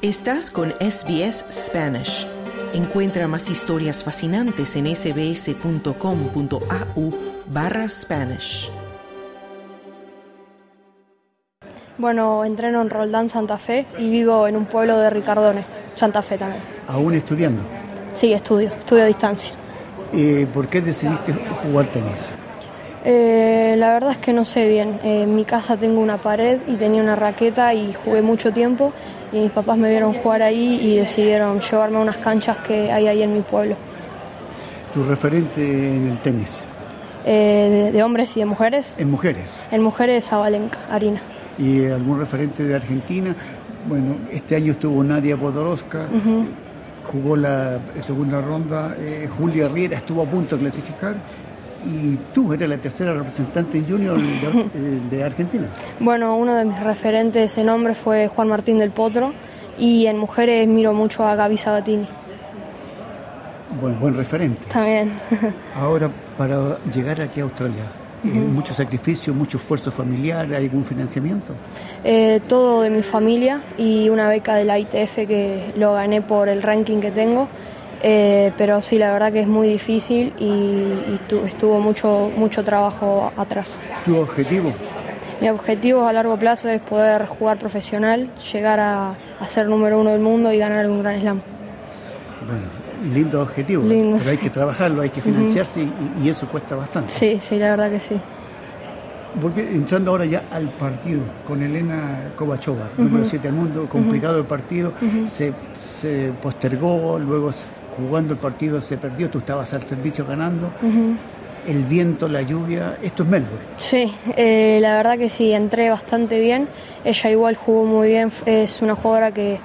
Estás con SBS Spanish. Encuentra más historias fascinantes en sbs.com.au barra Spanish. Bueno, entreno en Roldán, Santa Fe y vivo en un pueblo de Ricardones, Santa Fe también. ¿Aún estudiando? Sí, estudio, estudio a distancia. Eh, ¿Por qué decidiste jugar tenis? Eh, la verdad es que no sé bien. Eh, en mi casa tengo una pared y tenía una raqueta y jugué mucho tiempo y mis papás me vieron jugar ahí y decidieron llevarme a unas canchas que hay ahí en mi pueblo. ¿Tu referente en el tenis? Eh, de, de hombres y de mujeres. En mujeres. En mujeres, Zabalenka, Arina. ¿Y algún referente de Argentina? Bueno, este año estuvo Nadia Podoroska, jugó la segunda ronda, eh, Julia Riera estuvo a punto de clasificar y tú eres la tercera representante en junior de, de Argentina. Bueno, uno de mis referentes en hombres fue Juan Martín del Potro y en mujeres miro mucho a Gaby Sabatini. Buen, buen referente. También. Ahora, para llegar aquí a Australia, eh, mucho sacrificio, mucho esfuerzo familiar, ¿hay algún financiamiento? Eh, todo de mi familia y una beca de la ITF que lo gané por el ranking que tengo. Eh, pero sí, la verdad que es muy difícil y, y tu- estuvo mucho, mucho trabajo atrás. ¿Tu objetivo? Mi objetivo a largo plazo es poder jugar profesional, llegar a, a ser número uno del mundo y ganar un gran slam. Bueno, lindo objetivo, Lindo, pero hay que trabajarlo, hay que financiarse y, y eso cuesta bastante. Sí, sí, la verdad que sí. Volvi- entrando ahora ya al partido con Elena Kovachova, número 7 del mundo, complicado el partido, se, se postergó, luego jugando el partido se perdió, tú estabas al servicio ganando, el viento, la lluvia, esto es Melbourne. Sí, eh, la verdad que sí, entré bastante bien. Ella igual jugó muy bien, es una jugadora que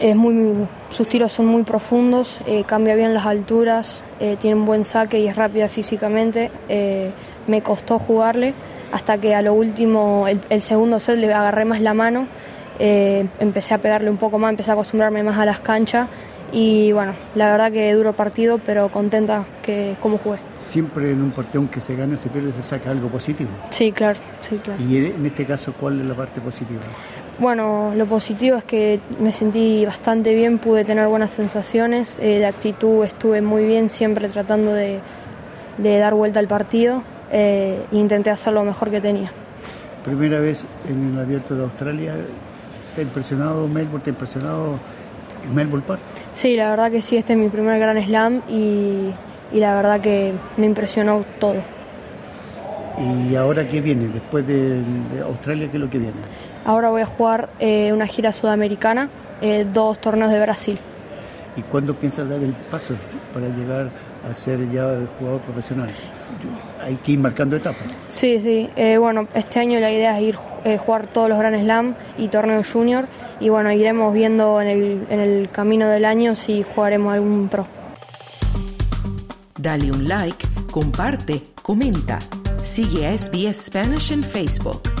es muy, sus tiros son muy profundos, eh, cambia bien las alturas, eh, tiene un buen saque y es rápida físicamente. Me costó jugarle hasta que a lo último, el, el segundo set le agarré más la mano, empecé a pegarle un poco más, empecé a acostumbrarme más a las canchas y bueno, la verdad que duro partido, pero contenta que cómo jugué. Siempre en un partido aunque se gana, se pierde, se saca algo positivo. Sí, claro, sí, claro. Y en este caso, ¿cuál es la parte positiva? Bueno, lo positivo es que me sentí bastante bien, pude tener buenas sensaciones, eh, de actitud estuve muy bien, siempre tratando de, de dar vuelta al partido eh, e intenté hacer lo mejor que tenía. Primera vez en el abierto de Australia, ¿te ha impresionado Melbourne? ¿Te ha impresionado Melbourne Park? Sí, la verdad que sí, este es mi primer gran slam y, y la verdad que me impresionó todo. ¿Y ahora qué viene? Después de, de Australia, ¿qué es lo que viene? Ahora voy a jugar eh, una gira sudamericana, eh, dos torneos de Brasil. ¿Y cuándo piensas dar el paso para llegar a ser ya jugador profesional? Hay que ir marcando etapas. Sí, sí. Eh, bueno, este año la idea es ir eh, jugar todos los Grand Slam y torneos junior y bueno, iremos viendo en el, en el camino del año si jugaremos algún pro. Dale un like, comparte, comenta. Sigue a SBS Spanish en Facebook.